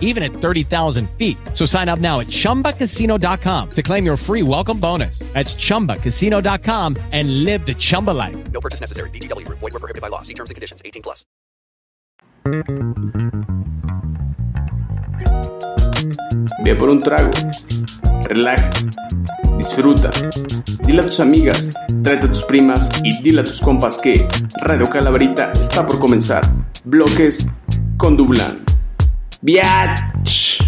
even at 30,000 feet. So sign up now at chumbacasino.com to claim your free welcome bonus. That's chumbacasino.com and live the Chumba life. No purchase necessary. VGW Group. Void were prohibited by law. See terms and conditions. 18 plus. Ve por un trago, relaja, disfruta, dile a tus amigas, tráete a tus primas y dile a tus compas que Radio Calaverita está por comenzar. Bloques con Dublán. Biatch.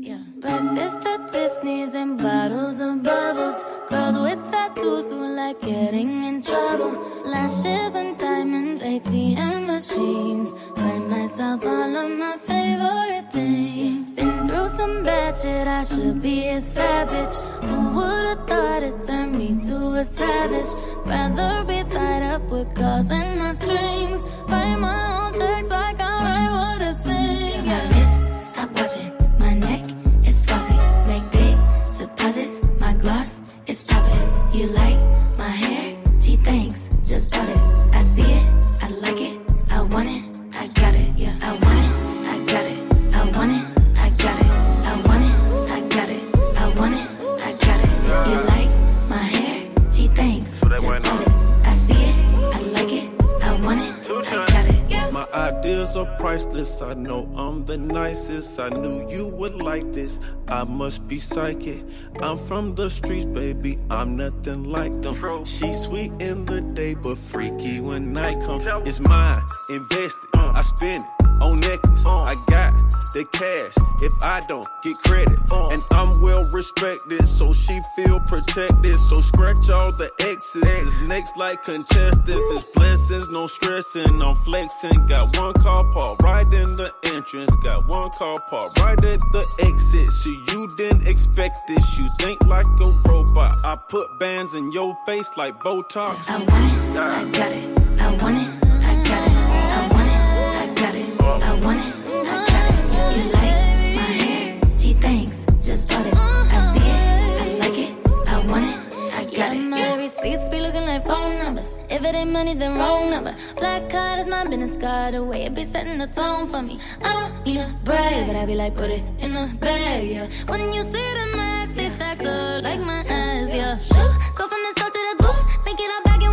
Yeah. Breakfast at Tiffany's and bottles of bubbles. Girls with tattoos who like getting in trouble. Lashes and diamonds, ATM machines. Buy myself all of my favorite things. Some bad shit, I should be a savage. Who would've thought it turned me to a savage? Rather be tied up with calls and my strings. Write my own checks like I write what I sing. Yeah. Stop watching. Ideas are priceless. I know I'm the nicest. I knew you would like this. I must be psychic. I'm from the streets, baby. I'm nothing like them. She's sweet in the day, but freaky when night comes. It's mine, invested. I spend it on necklace. I got the cash. If I don't get credit, and I'm well respected, so she feel protected. So scratch all the X's. Next like contestants. It's blessings, no stressing. I'm flexing. Got one car parked right in the entrance. Got one car parked right at the exit. So you didn't expect this. You think like a robot. I put bands in your face like Botox. I want it, I got it. I want it, want it, I got it. You like my hair? Gee, thanks. Just bought it. I see it, I like it. I want it, I got it. My receipts be looking like phone numbers. If it ain't money, then wrong number. Black card is my business card. The way it be setting the tone for me. I don't need a brag, but I be like, put it in the bag, yeah. When you see the max, they stacked up like my ass, yeah. Shoot, go from the start to the booth. Make it all back in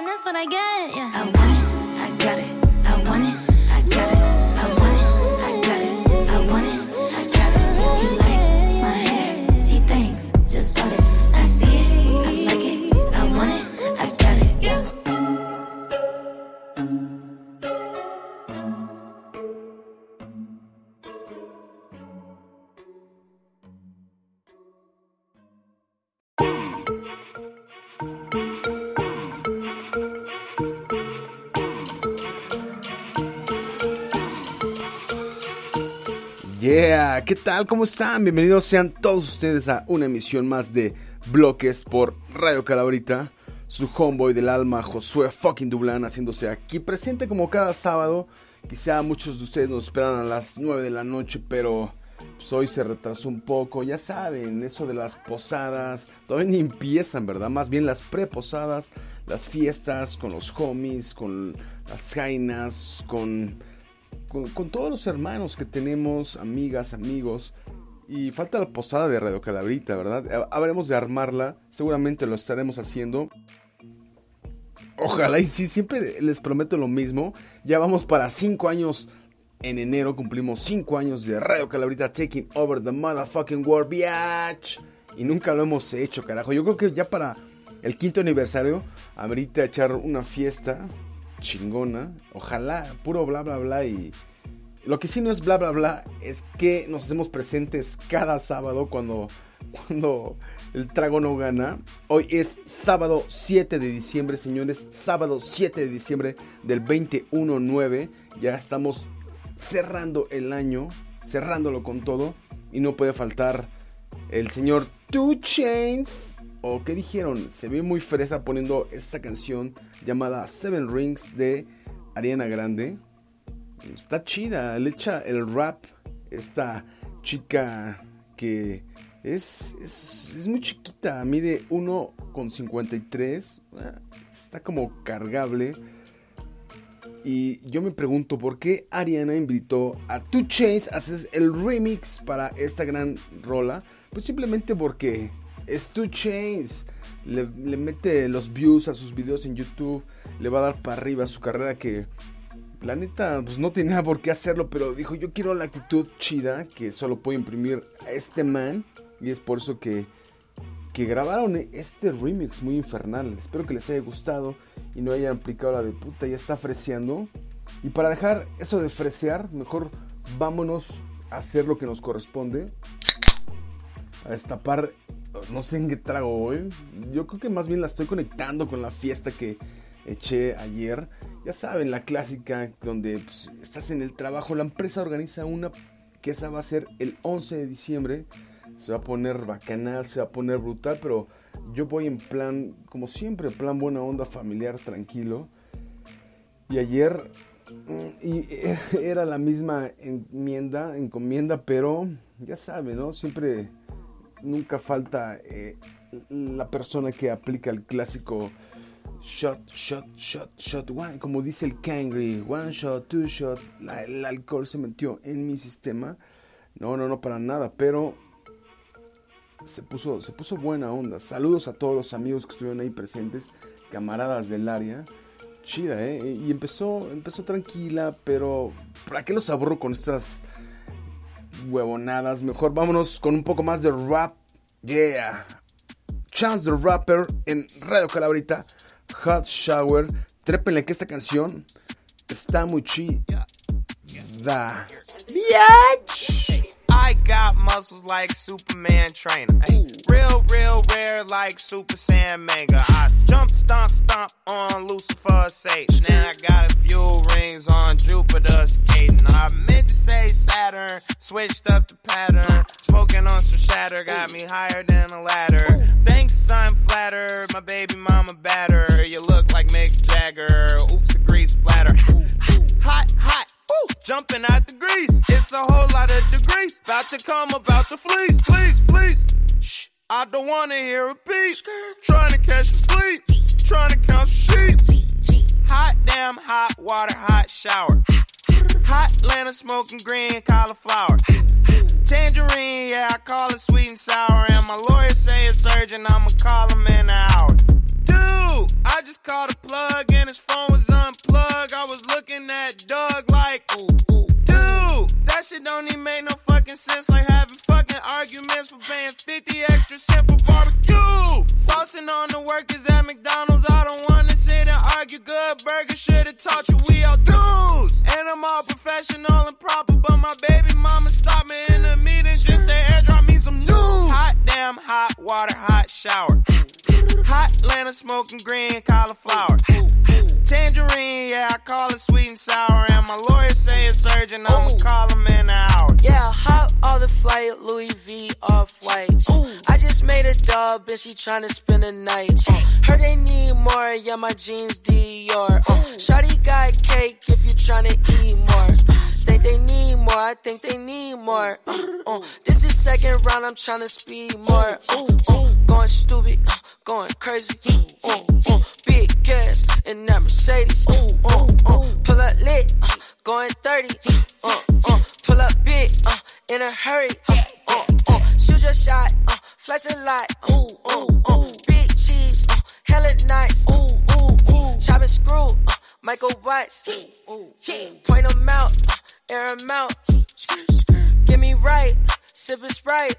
I like it, then that's what I get, yeah. I want it, I ¿qué tal? ¿Cómo están? Bienvenidos sean todos ustedes a una emisión más de Bloques por Radio Calabrita. Su homeboy del alma, Josué fucking Dublán, haciéndose aquí presente como cada sábado. Quizá muchos de ustedes nos esperan a las 9 de la noche, pero pues, hoy se retrasó un poco. Ya saben, eso de las posadas, todavía ni empiezan, ¿verdad? Más bien las preposadas, las fiestas con los homies, con las jainas, con, con, todos los hermanos que tenemos, amigas, amigos. Y falta la posada de Radio Calabrita, ¿verdad? Habremos de armarla, seguramente lo estaremos haciendo. Ojalá y sí, siempre les prometo lo mismo. Ya vamos para 5 años. En enero cumplimos 5 años de Radio Calabrita Taking Over the Motherfucking World, biatch. Y nunca lo hemos hecho, carajo. Yo creo que ya para el quinto aniversario, ahorita echar una fiesta chingona. Ojalá, puro bla bla bla. Y lo que sí no es bla bla bla es que nos hacemos presentes cada sábado cuando, cuando el trago no gana. Hoy es sábado 7 de diciembre, señores. Sábado 7 de diciembre del 21-9. Ya estamos cerrando el año, cerrándolo con todo. Y no puede faltar el señor Two Chains. ¿O qué dijeron? Se ve muy fresa poniendo esta canción llamada Seven Rings de Ariana Grande. Está chida, le echa el rap. Esta chica que es, es, muy chiquita, mide 1,53. Está como cargable. Y yo me pregunto por qué Ariana invitó a Two Chains a hacer el remix para esta gran rola. Pues simplemente porque Two Chains. Le, le, mete los views a sus videos en YouTube. Le va a dar para arriba su carrera que la neta pues no tenía por qué hacerlo. Pero dijo yo quiero la actitud chida que solo puedo imprimir a este man. Y es por eso que, que grabaron este remix muy infernal. Espero que les haya gustado y no hayan aplicado la de puta, ya está freseando. Y para dejar eso de fresear, mejor vámonos a hacer lo que nos corresponde. A destapar, no sé en qué trago hoy. Yo creo que más bien la estoy conectando con la fiesta que eché ayer. Ya saben, la clásica donde pues, estás en el trabajo, la empresa organiza una que esa va a ser el 11 de diciembre se va a poner bacanal, se va a poner brutal, pero yo voy en plan, como siempre, plan buena onda, familiar, tranquilo. Y ayer mm, y era la misma enmienda, encomienda, pero ya sabe, ¿no? Siempre, nunca falta eh, la persona que aplica el clásico shot, shot, shot, shot, one, como dice el Kangri, one shot, two shot, el alcohol se metió en mi sistema. No, no, no, para nada, pero se puso, se puso buena onda. Saludos a todos los amigos que estuvieron ahí presentes, camaradas del área. Chida, ¿eh? Y empezó, empezó tranquila, pero ¿para qué los aburro con estas huevonadas? Mejor vámonos con un poco más de rap. Yeah. Chance the Rapper en Radio Calabrita. Hot Shower. Trépenle que esta canción está muy chida. Biatch. I got muscles like Superman trainer. Ay, real, real rare like Super Saiyan Mega. I jump, stomp, stomp on Lucifer's Satan. Now I got a few rings on Jupiter skating. I meant to say Saturn, switched up the pattern. Smoking on some shatter, got me higher than a ladder. Thanks, I'm flattered. My baby mama batter. You look like Mick Jagger. Oops, a grease splatter. Woo! Jumping out the grease. It's a whole lot of degrees. About to come about to fleece. Please, please. Shh. I don't wanna hear a beat. Trying to catch some sleep. Trying to count some sheep. Hot damn, hot water, hot shower. Hot Atlanta smoking green cauliflower. Tangerine, yeah, I call it sweet and sour. And my lawyer say it's urgent, I'ma call him in an hour. Dude, I just called a plug and his phone was unplugged. I was looking at Doug like, ooh, ooh. Dude, that shit don't even make no fucking sense. Like having fucking arguments for paying 50 extra cent for barbecue. Saucing on the workers at McDonald's. I don't wanna sit and argue. Good burger should've taught you we all dudes. And I'm all professional and proper, but my baby mama stopped me in the meeting just to air drop me some news. Hot damn, hot water, hot shower. Hot Atlanta smoking green cauliflower. Tangerine, yeah, I call it sweet and sour. And my lawyer say it's urgent, I'ma call him in an hour. Yeah, hot all the flight, Louis V off white. I just made a dub, and she tryna spend a night. Uh, heard they need more, yeah, my jeans Dior. Uh, Shawty got cake if you tryna eat more. Think they need more, I think they need more. Uh, uh, this is second round, I'm tryna speed more. Uh, uh, going stupid, uh, going crazy. Uh, big gas in that Mercedes. Pull up lit, going 30. Uh, uh, pull up big, uh, in a hurry. Uh, uh, uh, shoot your shot, uh, flex a lot. Uh, uh, uh, big cheese, uh, hella nice. Uh, uh, uh, chop and screw, uh, Michael Watts. Uh, uh, point them out, uh, air them out. Get me right, sippin' Sprite.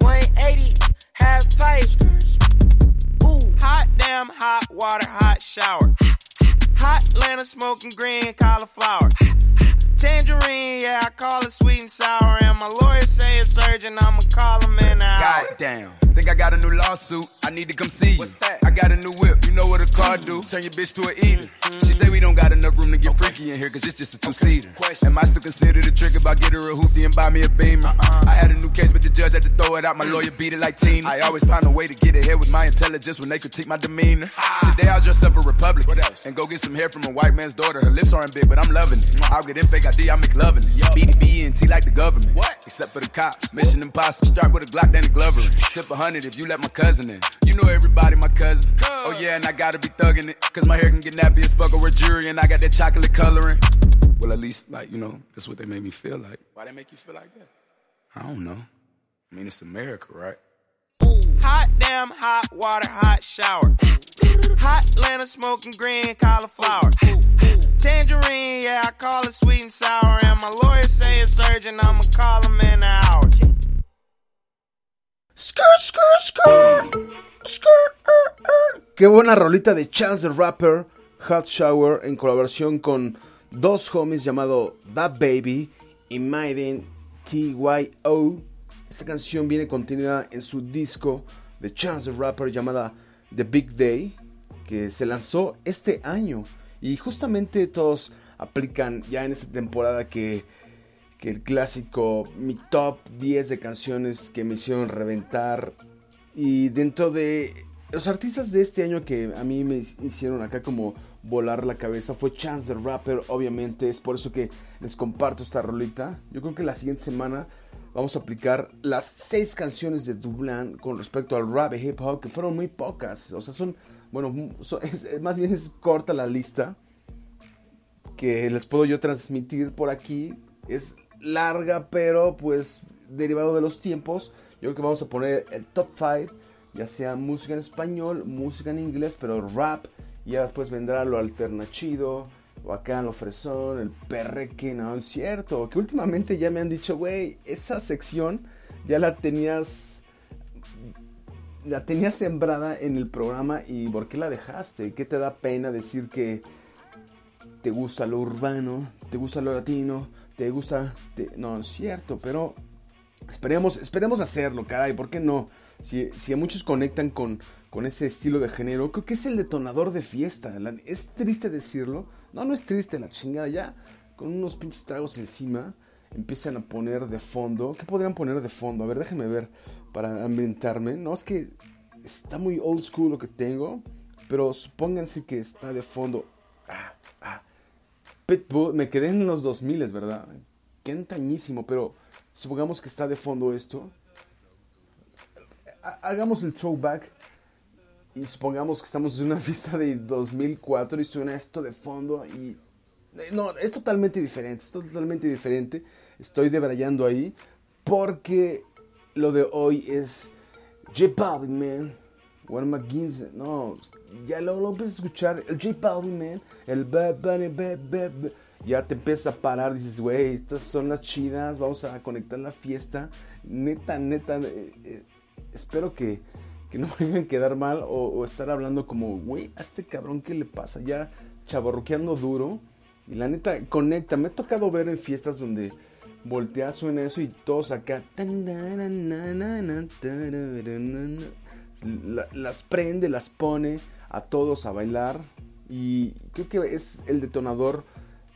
180, half pipe. Ooh. Hot damn, hot water, hot shower. Hot Atlanta smoking green cauliflower. Tangerine, yeah, I call it sweet and sour. And my lawyer say it's urgent, I'ma call him in an hour. Goddamn. Think I got a new lawsuit. I need to come see you. What's that? I got a new whip. You know what a car do? Turn your bitch to an eater. She say we don't got enough room to get freaky in here, cause it's just a two seater. Am I still considered a trick if I get her a hoopty and buy me a beamer? Uh-uh. I had a new case, but the judge had to throw it out. My lawyer beat it like Tina. I always find a way to get ahead with my intelligence when they critique my demeanor. Today I'll dress up a Republican and go get some hair from a white man's daughter. Her lips aren't big, but I'm loving it. I'll get in fake ID, I make loving it. BDB and T like the government. What? Except for the cops. Mission impossible. Start with a Glock, then a Glover. Tip a hundred if you let my cousin in. You know everybody, my cousin. Oh yeah, and I gotta be thugging it. Cause my hair can get nappy as fuck wear jury and I got that chocolate coloring. Well, at least, like, you know, that's what they made me feel like. Why they make you feel like that? I don't know. I mean, it's America, right? Hot damn, hot water, hot shower. Hot Atlanta smoking green cauliflower. Tangerine, yeah, I call it sweet and sour. And my lawyer say it's urgent, I'ma call him in an hour. Qué buena rolita de Chance the Rapper, Hot Shower, en colaboración con dos homies llamado That Baby y Maiden TYO. Esta canción viene contenida en su disco de Chance the Rapper llamada The Big Day, que se lanzó este año. Y justamente todos aplican ya en esta temporada que, que el clásico, mi top 10 de canciones que me hicieron reventar. Y dentro de los artistas de este año que a mí me hicieron acá como volar la cabeza fue Chance the Rapper, obviamente. Es por eso que les comparto esta rolita. Yo creo que la siguiente semana vamos a aplicar las seis canciones de Dublán con respecto al rap y hip hop, que fueron muy pocas. O sea, son, bueno, son- es- más bien es corta la lista que les puedo yo transmitir por aquí. Es larga, pero pues derivado de los tiempos, yo creo que vamos a poner el top 5, ya sea música en español, música en inglés, pero rap, y ya después vendrá lo alternachido, o acá lo fresón, el perreque, no es cierto, que últimamente ya me han dicho, güey, esa sección ya la tenías la tenías sembrada en el programa y ¿por qué la dejaste? ¿Qué te da pena decir que te gusta lo urbano, te gusta lo latino, te gusta... te- No, es cierto, pero esperemos, esperemos hacerlo, caray, ¿por qué no? Si, a muchos conectan con, con ese estilo de género, creo que es el detonador de fiesta. es triste decirlo. No, no es triste la chingada, ya con unos pinches tragos encima empiezan a poner de fondo. ¿Qué podrían poner de fondo? A ver, déjenme ver para ambientarme. No, es que está muy old school lo que tengo, pero supónganse que está de fondo. Ah, ah. Pitbull, me quedé en los 2000, ¿verdad? Qué antañísimo, pero supongamos que está de fondo esto. Ha- Hagamos el throwback y supongamos que estamos en una fiesta de 2004 y suena esto de fondo y... eh, No, es totalmente diferente, es totalmente diferente. Estoy debrayando ahí porque lo de hoy es J Balvin, man. Warren McGinnis, no, ya lo, lo empiezas a escuchar, el J Balvin, man, el ba, ba, ba, ba, ba, ba. ya te empieza a parar, dices, güey, estas son las chidas, vamos a conectar la fiesta, neta, neta, eh, eh, espero que, que no me a quedar mal o, estar hablando como, güey, a este cabrón, ¿qué le pasa? Ya chaborruqueando duro, y la neta, conecta, me ha tocado ver en fiestas donde voltea, suena eso y todos acá. la- las prende, las pone a todos a bailar y creo que es el detonador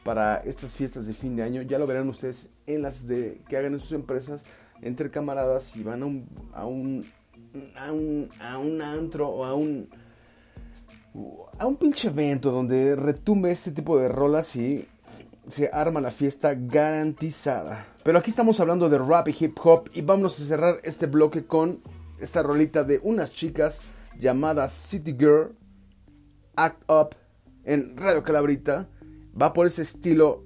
para estas fiestas de fin de año. Ya lo verán ustedes en las de que hagan en sus empresas entre camaradas y van a un a un a un, antro o a un a un pinche evento donde retumbe ese tipo de rolas y se arma la fiesta garantizada. Pero aquí estamos hablando de rap y hip hop y vamos a cerrar este bloque con esta rolita de unas chicas llamadas City Girl Act Up en Radio Calabrita. Va por ese estilo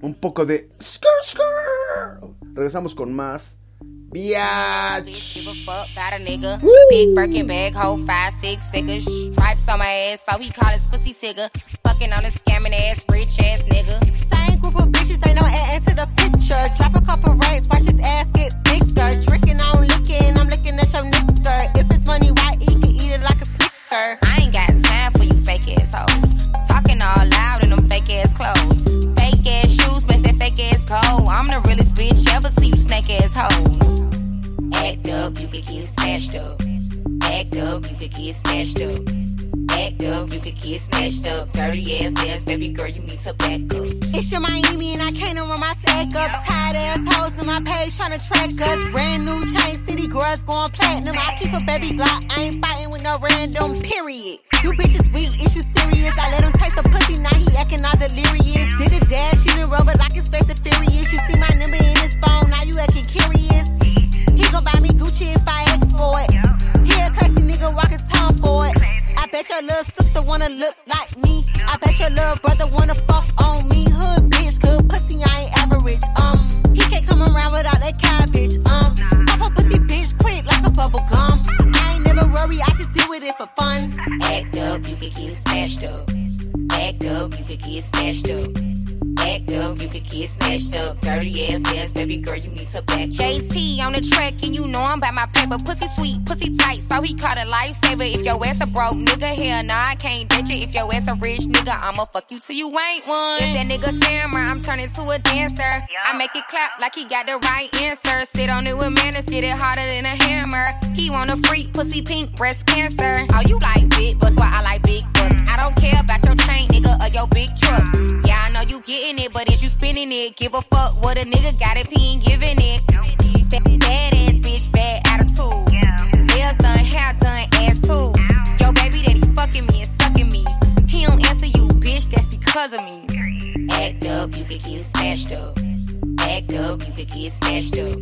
un poco de skr, skr. Regresamos con más. Biatch. Give a fuck about a nigga. Big Birkin bag, hold five, six figures. Stripes on my ass, so he call his pussy tigger. Fucking on a scamming ass, rich ass nigga. Same group of bitches, ain't no ass to the picture. Drop hoes. Act up, you could get snatched up. Act up, you could get snatched up. Act up, you could get snatched up. Dirty ass ass, baby girl, you need to back up. It's your Miami and I can't run my stack up. Tired ass hoes in my page trying to track us. Brand new chain city girls going platinum. I keep a baby Glock. I ain't fighting with no random period. You bitches weak, is you serious? I let him taste the pussy, now he acting all delirious. Did a dash She the rover like his face is furious. You see my number in his phone, now you acting curious. He gon' buy me Gucci if I ask for it. He a classy nigga walking tongue for it. I bet your little sister wanna look like me. I bet your little brother wanna fuck on me. Hood bitch, good pussy, I ain't average. Um, he can't come around without that cabbage. Um, snatched up. Up, you could get snatched up. You could get snatched up. Dirty ass ass, baby girl, you need to back. JT on the track, and you know I'm by my paper. Pussy sweet, pussy tight, so he caught a lifesaver. If your ass a broke nigga, hell nah, I can't ditch it. If your ass a rich nigga, I'ma fuck you till you ain't one. If that nigga scammer, I'm turning to a dancer. I make it clap like he got the right answer. Sit on it with manners, get it harder than a hammer. He want a freak, pussy pink, breast cancer. Oh, you like big butts, well, I like big butts. I don't care about your chain, nigga, or your big truck. Yeah, I know you getting it, but is you spinning it? Give a fuck what a nigga got if he ain't giving it. Bad, bad ass bitch, bad attitude. Nails done, hair done, ass too. Yo, baby, that he fucking me and sucking me. He don't answer you, bitch, that's because of me. Act up, you could get snatched up. Act up, you could get snatched up.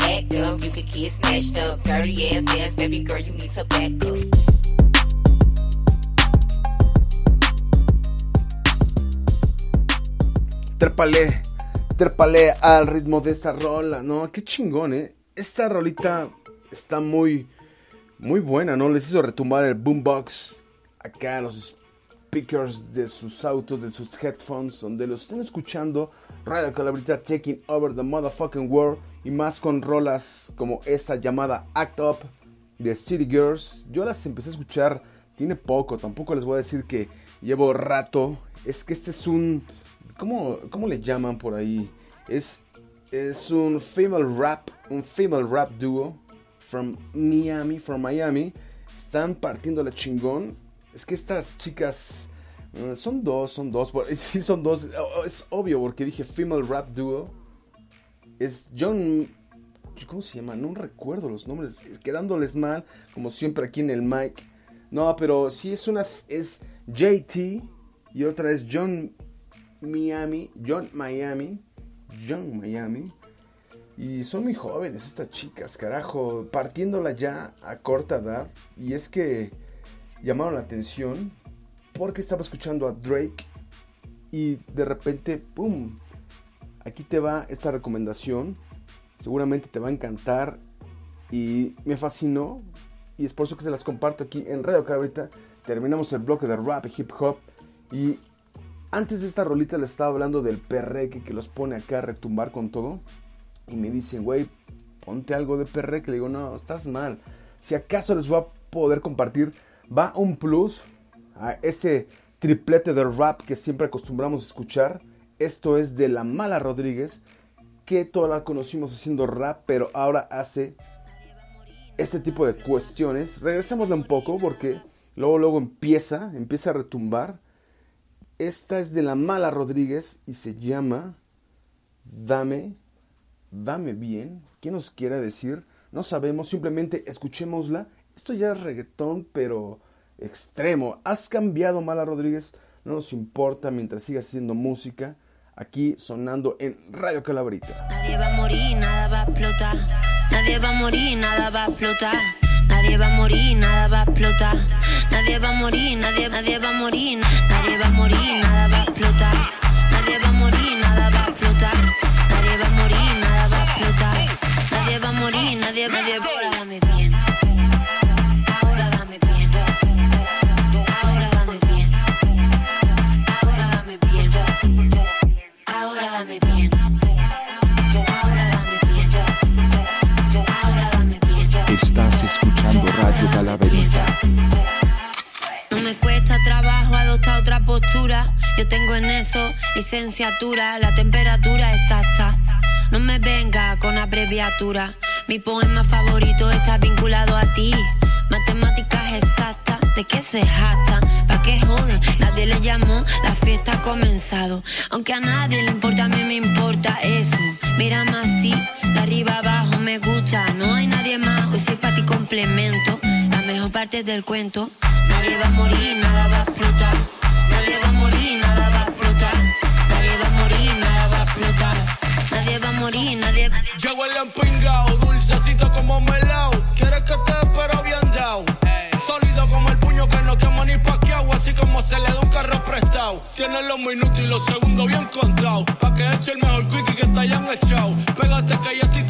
Act up, you could get snatched up. Dirty ass ass, baby girl, you need to back up. Trépale, trépale al ritmo de esta rola, ¿no? Qué chingón, ¿eh? Esta rolita está muy, muy buena, ¿no? Les hizo retumbar el boombox acá en los speakers de sus autos, de sus headphones, donde lo estén escuchando. Radio Calabrita taking over the motherfucking world. Y más con rolas como esta llamada Act Up de City Girls. Yo las empecé a escuchar, tiene poco, tampoco les voy a decir que llevo rato. Es que este es un... ¿Cómo, cómo le llaman por ahí? Es, es un female rap, un female rap duo from Miami, from Miami. Están partiendo la chingón. Es que estas chicas eh, son dos, son dos. Sí, son dos. Es obvio porque dije female rap duo. Es John. ¿Cómo se llama? No recuerdo los nombres. Quedándoles mal, como siempre aquí en el mic. No, pero sí es una. Es JT y otra es John Miami. John Miami. John Miami. Y son muy jóvenes estas chicas, carajo. Partiéndola ya a corta edad. Y es que llamaron la atención porque estaba escuchando a Drake. Y de repente, ¡pum! Aquí te va esta recomendación. Seguramente te va a encantar. Y me fascinó. Y es por eso que se las comparto aquí en Radio Cabrita. Terminamos el bloque de rap y hip hop. Y antes de esta rolita les estaba hablando del perreque que los pone acá a retumbar con todo. Y me dicen, güey, ponte algo de perreque. Le digo, no, estás mal. Si acaso les voy a poder compartir, va un plus a ese triplete de rap que siempre acostumbramos a escuchar. Esto es de La Mala Rodríguez, que toda la conocimos haciendo rap, pero ahora hace este tipo de cuestiones, regresémosle un poco porque luego luego empieza, empieza a retumbar. Esta es de la Mala Rodríguez y se llama Dame, dame bien. ¿Qué nos quiere decir? No sabemos, simplemente escuchémosla. Esto ya es reggaetón, pero extremo. Has cambiado, Mala Rodríguez. No nos importa mientras sigas haciendo música. Aquí sonando en Radio Calabrita. Nadie va a morir, nada va a explotar. Nadie va a morir, nada va a explotar. Nadie va a morir, nada va a explotar. Nadie va a morir, nadie, nadie va a morir. Nadie va a morir, nada va a explotar. Nadie va a morir, nada va a explotar. Nadie va a morir, nada va a explotar. Nadie va a morir, nadie. Ahora dame bien. Postura. Yo tengo en eso licenciatura, la temperatura exacta. No me venga con abreviatura. Mi poema favorito está vinculado a ti. Matemáticas exactas, ¿de qué se jactan? ¿Pa' qué joden? Nadie le llamó, la fiesta ha comenzado. Aunque a nadie le importa, a mí me importa eso. Mira más así, de arriba abajo me gusta. No hay nadie más, soy para ti complemento. La mejor parte del cuento. Nadie va a morir, nada va a explotar. Nadie va a morir, nada va a explotar. Nadie va a morir, nada va a explotar. Nadie va a morir, nadie. Huele a empingao, dulcecito como melao. Quieres que te espero bien dao. Sólido como el puño que no quema ni paqueado, así como se le da un carro prestado. Tienes los minutos y los segundos bien contados. Pa' que eche el mejor quickie que te hayan echado. Pégate que ya estoy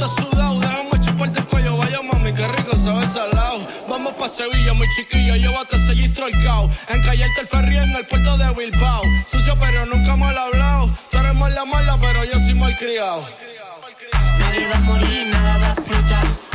Sevilla, muy chiquillo, llévate ese gistro cao. Encallarte el ferry en el puerto de Bilbao. Sucio pero nunca mal hablado. Tú eres mala mala, pero yo soy mal criado. Nadie va a morir, nada va a explotar.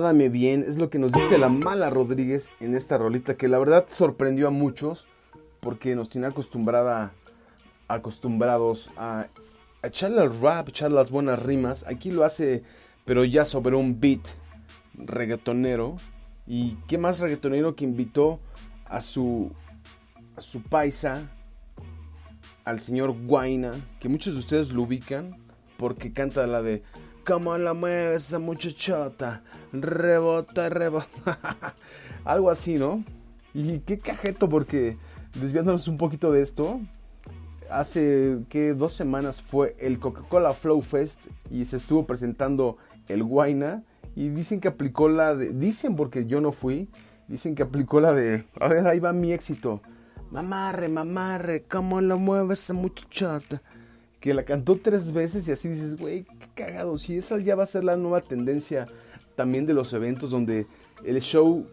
Dame bien, es lo que nos dice la mala Rodríguez en esta rolita que la verdad sorprendió a muchos porque nos tiene acostumbrada, acostumbrados a, echarle al rap, echarle las buenas rimas. Aquí lo hace, pero ya sobre un beat reggaetonero. Y qué más reggaetonero que invitó a su, a su paisa, al señor Guaina, que muchos de ustedes lo ubican porque canta la de Cómo la mueve esa muchachota, rebota, rebota. Algo así, ¿no? Y qué cajeto porque desviándonos un poquito de esto, hace que dos semanas fue el Coca-Cola Flow Fest y se estuvo presentando el Guaina y dicen que aplicó la de, dicen porque yo no fui, dicen que aplicó la de, a ver, ahí va mi éxito. Mamarre, mamarre, cómo la mueve esa muchachota. Que la cantó tres veces y así dices, güey, qué cagado. Si esa ya va a ser la nueva tendencia también de los eventos donde el show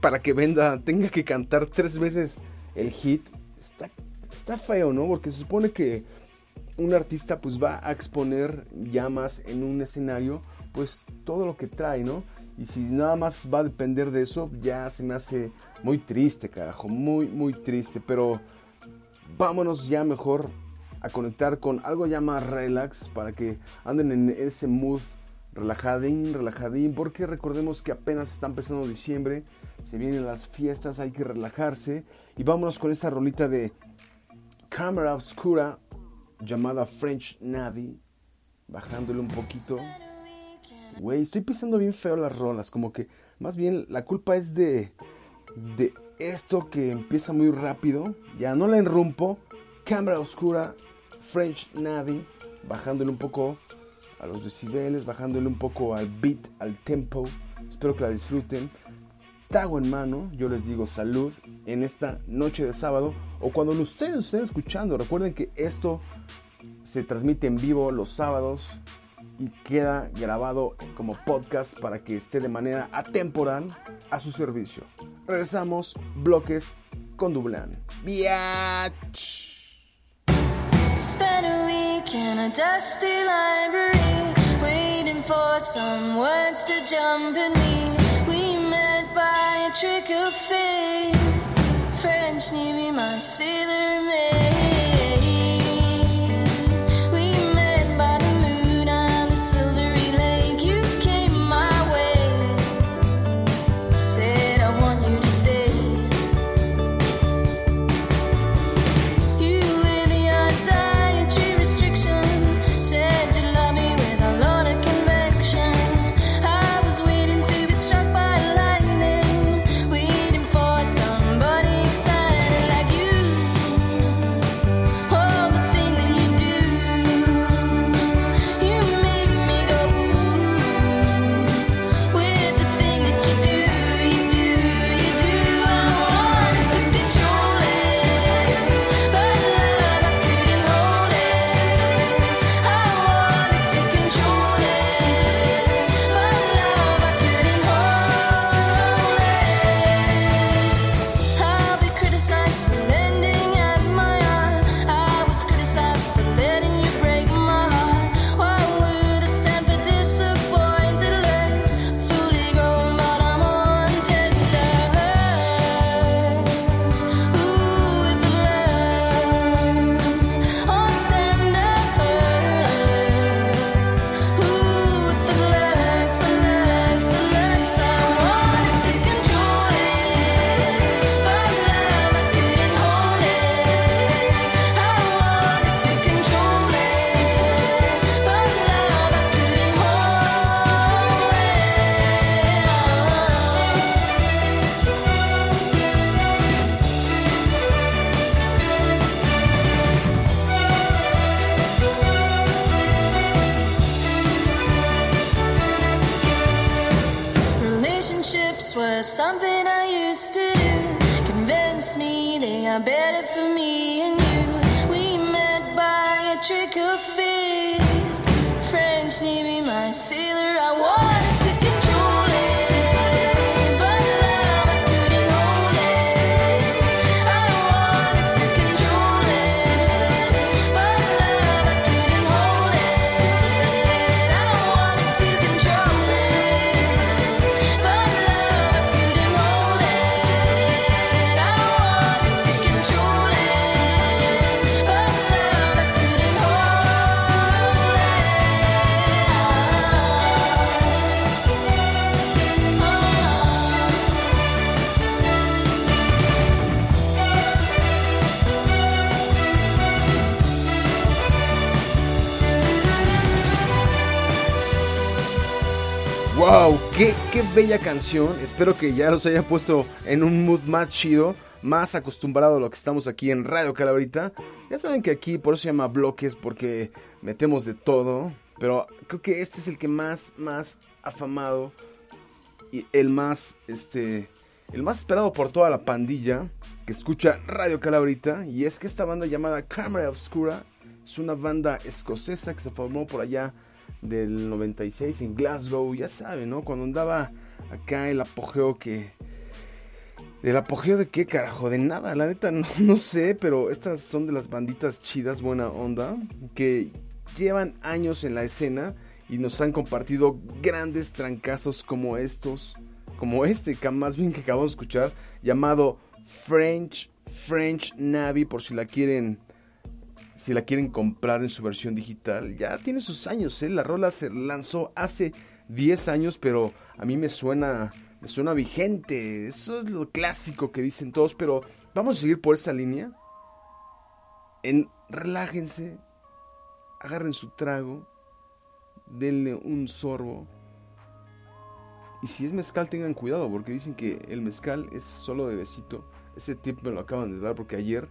para que venda, tenga que cantar tres veces el hit, está, está feo, ¿no? Porque se supone que un artista pues va a exponer ya más en un escenario pues todo lo que trae, ¿no? Y si nada más va a depender de eso, ya se me hace muy triste, carajo, muy, muy triste. Pero vámonos ya mejor a conectar con algo ya más relax para que anden en ese mood relajadín, relajadín, porque recordemos que apenas está empezando diciembre, se vienen las fiestas, hay que relajarse. Y vámonos con esta rolita de cámara oscura llamada French Navy, bajándole un poquito. Güey, estoy pisando bien feo las rolas, como que más bien la culpa es de de esto que empieza muy rápido. Ya no la enrumpo. Cámara oscura, French Navy, bajándole un poco a los decibeles, bajándole un poco al beat, al tempo. Espero que la disfruten. Tago en mano, yo les digo salud en esta noche de sábado o cuando ustedes estén escuchando. Recuerden que esto se transmite en vivo los sábados y queda grabado como podcast para que esté de manera atemporal a su servicio. Regresamos, bloques con Dublán. Biatch. Spent a week in a dusty library, waiting for some words to jump in me. We met by a trick of fate. French Navy, my sailor maid. Bella canción. Espero que ya los haya puesto en un mood más chido, más acostumbrado a lo que estamos aquí en Radio Calabrita. Ya saben que aquí por eso se llama bloques, porque metemos de todo. Pero creo que este es el que más, más afamado y el más, este, el más esperado por toda la pandilla que escucha Radio Calabrita. Y es que esta banda llamada Cámara Obscura es una banda escocesa que se formó por allá del 96 en Glasgow, ya saben, ¿no? Cuando andaba acá el apogeo que ¿Del apogeo de qué carajo? De nada, la neta no, sé, pero estas son de las banditas chidas, buena onda, que llevan años en la escena y nos han compartido grandes trancazos como estos, como este, que más bien que acabamos de escuchar, llamado French, French Navy, por si la quieren, si la quieren comprar en su versión digital. Ya tiene sus años, ¿eh? La rola se lanzó hace 10 años, pero a mí me suena, me suena vigente. Eso es lo clásico que dicen todos, pero vamos a seguir por esa línea. En relájense, agarren su trago, denle un sorbo. Y si es mezcal, tengan cuidado, porque dicen que el mezcal es solo de besito. Ese tip me lo acaban de dar porque ayer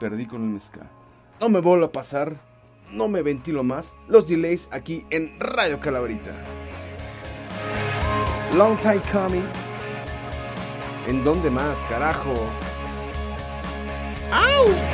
perdí con el mezcal. No me vuelvo a pasar, no me ventilo más. Los delays aquí en Radio Calaverita. Long time coming. ¿En dónde más, carajo? ¡Au!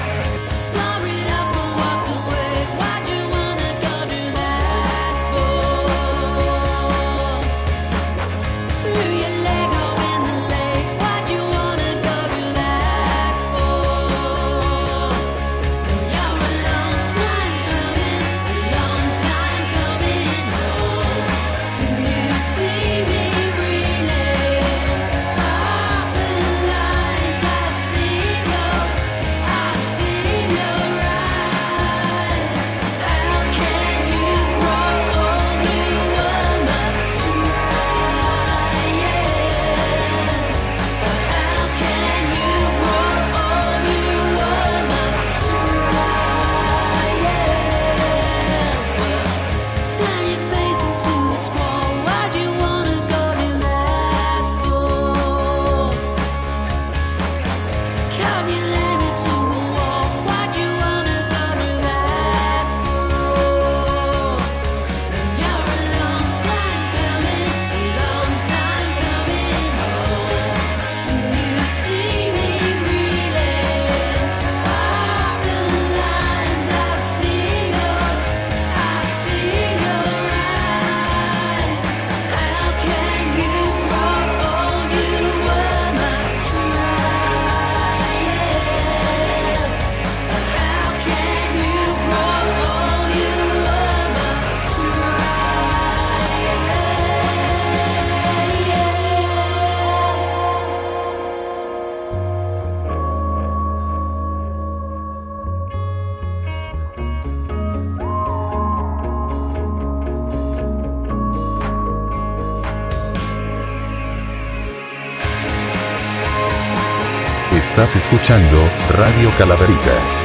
Estás escuchando Radio Calaverita.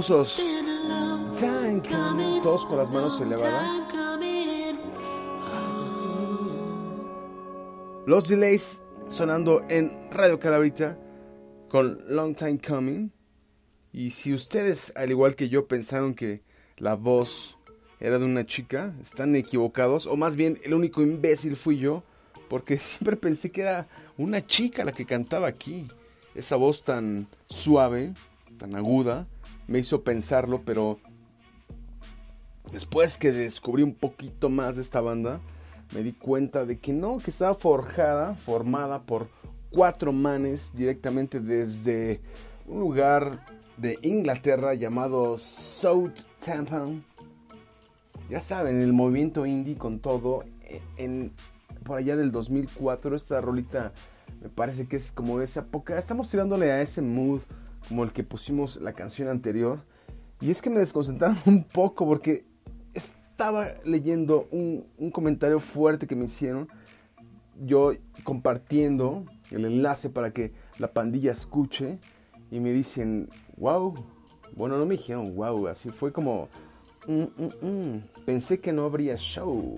Aplausos. Todos con las manos elevadas. Los delays sonando en Radio Calabrita con Long Time Coming. Y si ustedes, al igual que yo, pensaron que la voz era de una chica, están equivocados. O más bien, el único imbécil fui yo. Porque siempre pensé que era una chica la que cantaba aquí. Esa voz tan suave, tan aguda, me hizo pensarlo, pero después que descubrí un poquito más de esta banda, me di cuenta de que no, que estaba forjada, formada por cuatro manes directamente desde un lugar de Inglaterra llamado Southampton, ya saben, el movimiento indie con todo. e- En, por allá del 2004, esta rolita me parece que es como esa época. Estamos tirándole a ese mood como el que pusimos la canción anterior. Y es que me desconcentraron un poco porque estaba leyendo un, un comentario fuerte que me hicieron. Yo compartiendo el enlace para que la pandilla escuche. Y me dicen, wow. Bueno, no me dijeron wow, así fue como... "Mm, mm, mm, Pensé que no habría show.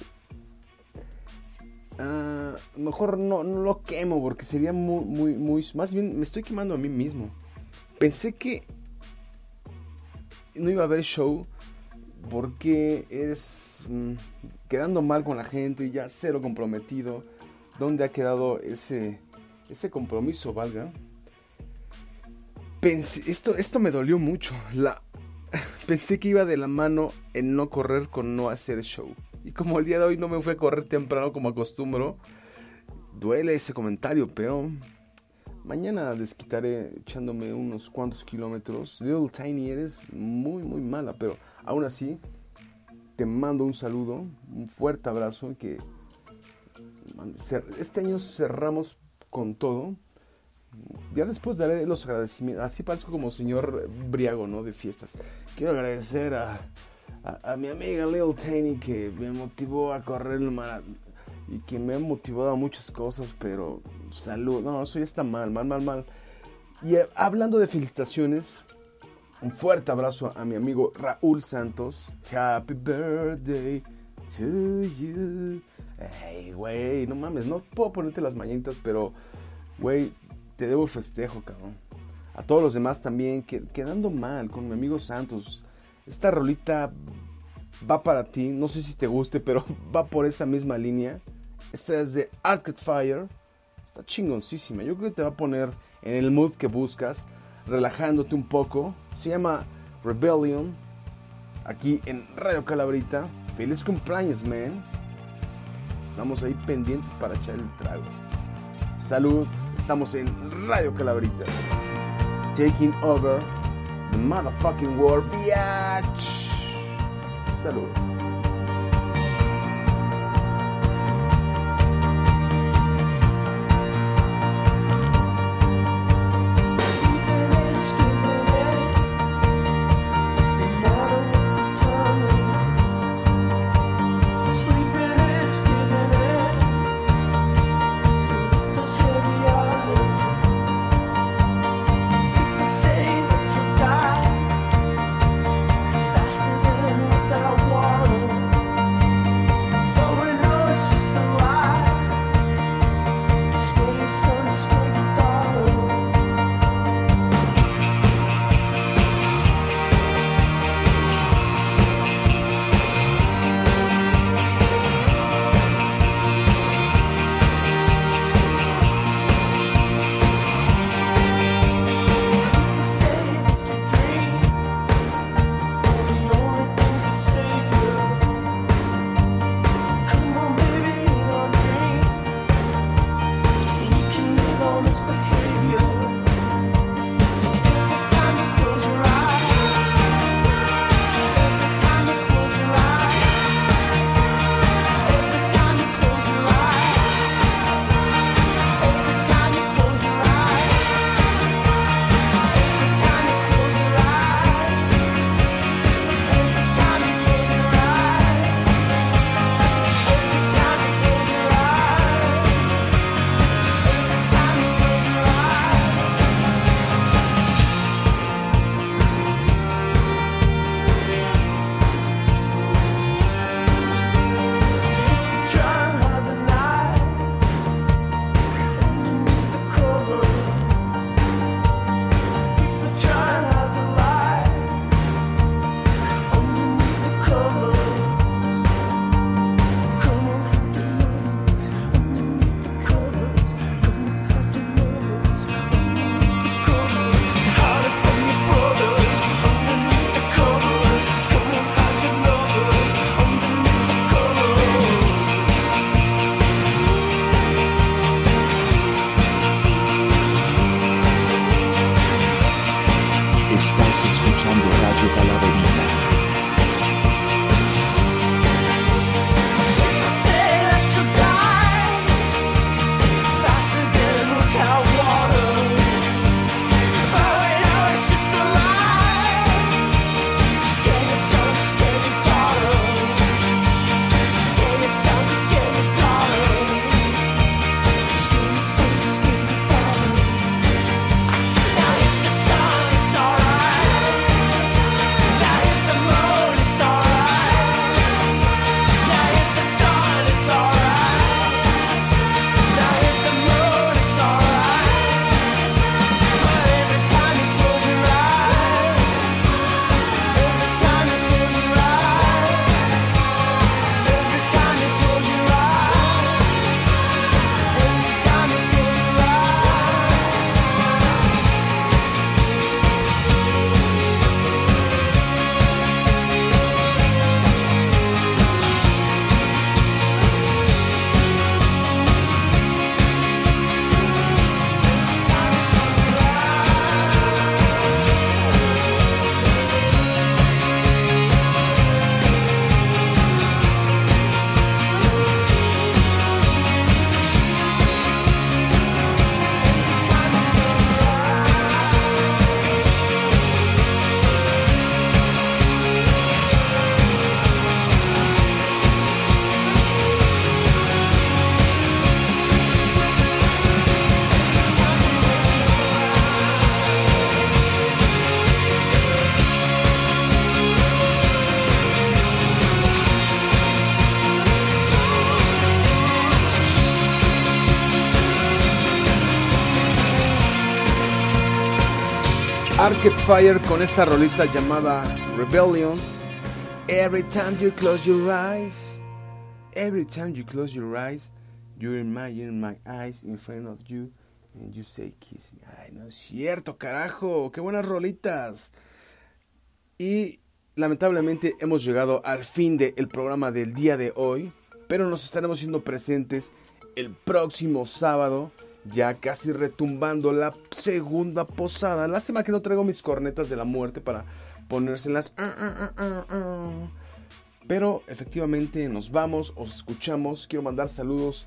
Ah, mejor no, no lo quemo porque sería muy, muy, muy... Más bien me estoy quemando a mí mismo. Pensé que no iba a haber show porque eres mm, quedando mal con la gente, ya cero comprometido. ¿Dónde ha quedado ese, ese compromiso, valga? Pensé, esto, esto me dolió mucho. La, pensé que iba de la mano en no correr con no hacer show. Y como el día de hoy no me fui a correr temprano como acostumbro, duele ese comentario, pero mañana desquitaré echándome unos cuantos kilómetros. Little Tiny eres muy, muy mala, pero aún así te mando un saludo, un fuerte abrazo que este año cerramos con todo. Ya después daré los agradecimientos. Así parezco como señor briago, ¿no? De fiestas. Quiero agradecer a, a, mi amiga Lil Tiny que me motivó a correr el maratón. Y que me ha motivado a muchas cosas, pero salud. No, eso ya está mal, mal, mal, mal. Y eh, hablando de felicitaciones, un fuerte abrazo a mi amigo Raúl Santos. Happy birthday to you. Ey, güey, no mames, no puedo ponerte las mañanitas, pero, güey, te debo el festejo, cabrón. A todos los demás también, que, quedando mal con mi amigo Santos. Esta rolita va para ti, no sé si te guste, pero va por esa misma línea. Esta es de Arcade Fire. Está chingoncísima. Yo creo que te va a poner en el mood que buscas, relajándote un poco. Se llama Rebellion. Aquí en Radio Calabrita. Feliz cumpleaños, man. Estamos ahí pendientes para echar el trago. Salud. Estamos en Radio Calabrita. Taking over the motherfucking world, biatch. Salud. Arcade Fire con esta rolita llamada Rebellion. Every time you close your eyes, every time you close your eyes, you imagine my eyes in front of you and you say kiss me. Ay, no es cierto, carajo, qué buenas rolitas. Y lamentablemente hemos llegado al fin del programa del día de hoy, pero nos estaremos siendo presentes el próximo sábado ya casi retumbando la segunda posada. Lástima que no traigo mis cornetas de la muerte para ponérselas. Ah, ah, ah. Pero efectivamente nos vamos, os escuchamos. Quiero mandar saludos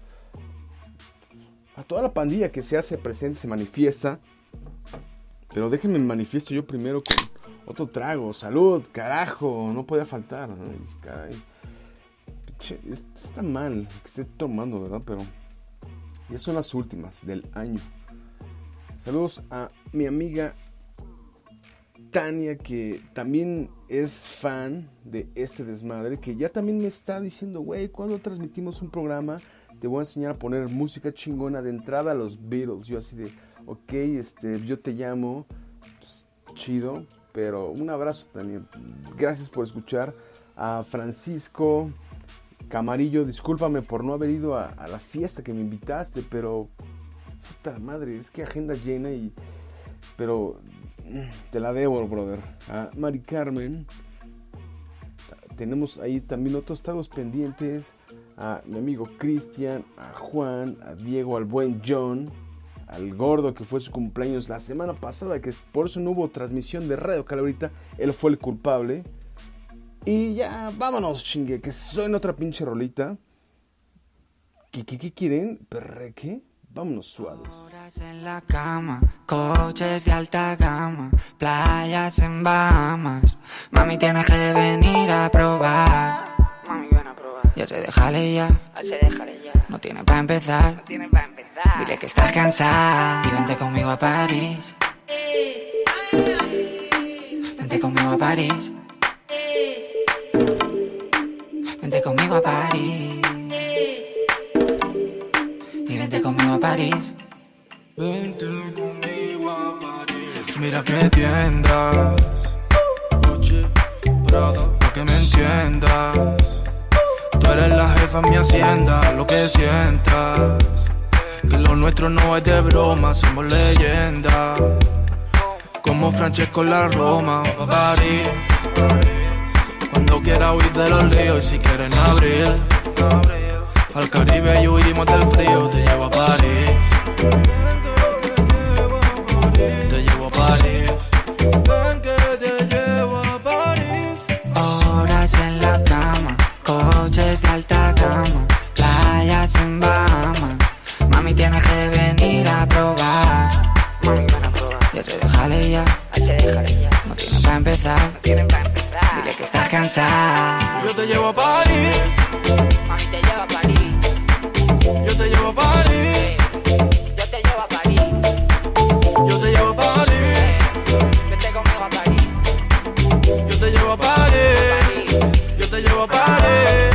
a toda la pandilla que se hace presente, se manifiesta. Pero déjenme manifiesto yo primero con otro trago. Salud, carajo, no podía faltar. Ay, Está mal que esté tomando, ¿verdad? Pero ya son las últimas del año. Saludos a mi amiga Tania, que también es fan de este desmadre, que ya también me está diciendo, güey, cuando transmitimos un programa, te voy a enseñar a poner música chingona de entrada a los Beatles. Yo así de, ok, este, yo te llamo, pues, chido, pero un abrazo también. Gracias por escuchar a Francisco. Camarillo, discúlpame por no haber ido a, la fiesta que me invitaste, pero puta madre, es que agenda llena y pero mm, te la debo, brother. A Mari Carmen, tenemos ahí también otros tragos pendientes. A mi amigo Cristian, a Juan, a Diego, al buen John, al gordo que fue su cumpleaños la semana pasada, que por eso no hubo transmisión de Radio Calabrita, él fue el culpable. Y ya, vámonos, chingue, que soy en otra pinche rolita. ¿Qué, qué, qué quieren? ¿Perreque? Vámonos suaves. en la cama, coches de alta gama, playas en Bahamas. Mami, tienes que venir a probar. Mami, ven a probar. Ya se déjale ya, Se déjale ya. no tiene para empezar. No tiene para empezar. Dile que estás cansada y vente conmigo a París. Vente conmigo a París. Vente conmigo a París. Y vente conmigo a París. Vente conmigo a París. Mira que tiendas. Gucci, para que me entiendas. Tú eres la jefa en mi hacienda, lo que sientas. Que lo nuestro no es de broma, somos leyendas. Como Francesco la Roma, pa' París. Cuando quiera huir de los líos y si quieren abrir. Al Caribe y huimos del frío, te llevo a París. Te llevo a París. Ven que te llevo a París. Horas en la cama, coches de alta gama, playas en Bahamas. Mami, tienes que venir a probar. Mami, ven a probar. Ya se déjale ya, Se déjale ya. no tiene para empezar. No tiene para empezar. Que estás cansada. Yo te llevo a París. Mami, te lleva a París. Yo te llevo a París. Yo te llevo a París. Yo te llevo a París. Vete conmigo a París. Yo te llevo a París. Yo te llevo a París.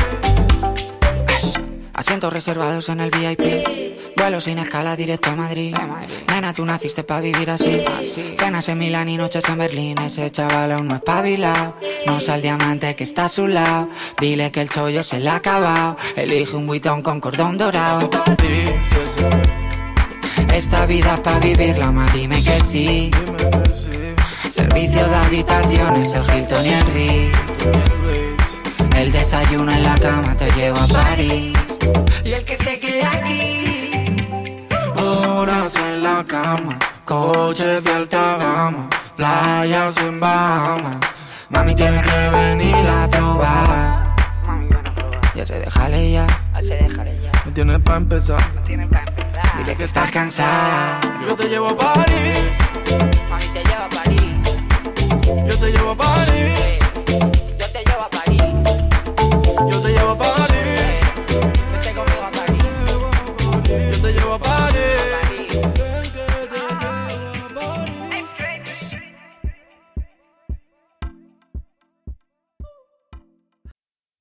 Asientos reservados en el VIP. Vuelo sin escala directo a Madrid. Nena, tú naciste para vivir así. Cenas en Milán y noches en Berlín. Ese chaval aún no es pabilao. No sal diamante que está a su lado. Dile que el chollo se le ha acabado. Elige un buitón con cordón dorado. Esta vida es para vivirla, más dime que sí. Servicio de habitaciones, el Hilton y el Ritz. El desayuno en la cama te llevo a París. Y el que se quede aquí. Horas en la cama, coches de alta gama, playas en Bahamas. Mami, tienes que venir a probar. Mami, ven a probar. Ya se déjale ya, Se déjale ya. Me tienes para empezar. No tiene para empezar. dile que estás cansada. Yo te llevo a París. Mami, te lleva a París. Yo te llevo a París.